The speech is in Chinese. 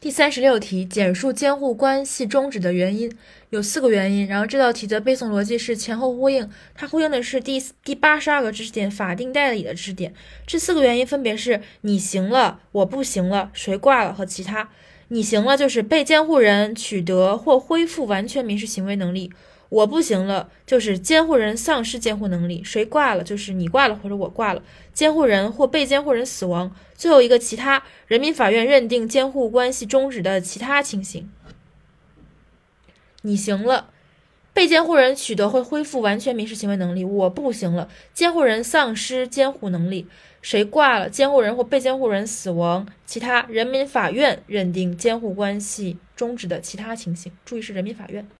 第三十六题，简述监护关系终止的原因，有四个原因。然后这道题的背诵逻辑是前后呼应，它呼应的是第第八十二个知识点法定代理的知识点。这四个原因分别是：你行了，我不行了，谁挂了和其他。你行了就是被监护人取得或恢复完全民事行为能力。我不行了，就是监护人丧失监护能力；谁挂了，就是你挂了或者我挂了，监护人或被监护人死亡。最后一个，其他人民法院认定监护关系终止的其他情形。你行了，被监护人取得或恢复完全民事行为能力；我不行了，监护人丧失监护能力；谁挂了，监护人或被监护人死亡。其他人民法院认定监护关系终止的其他情形。注意是人民法院。